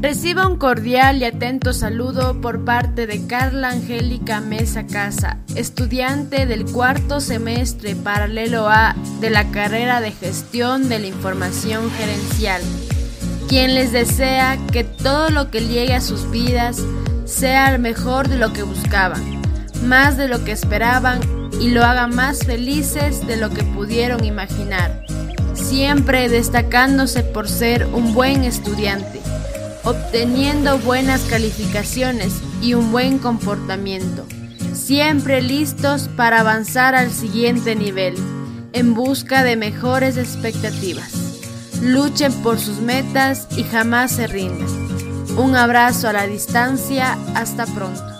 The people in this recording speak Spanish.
Reciba un cordial y atento saludo por parte de Carla Angélica Mesa Casa, estudiante del cuarto semestre paralelo A de la carrera de Gestión de la Información Gerencial, quien les desea que todo lo que llegue a sus vidas sea mejor de lo que buscaban, más de lo que esperaban y lo haga más felices de lo que pudieron imaginar, siempre destacándose por ser un buen estudiante obteniendo buenas calificaciones y un buen comportamiento, siempre listos para avanzar al siguiente nivel, en busca de mejores expectativas. Luchen por sus metas y jamás se rindan. Un abrazo a la distancia, hasta pronto.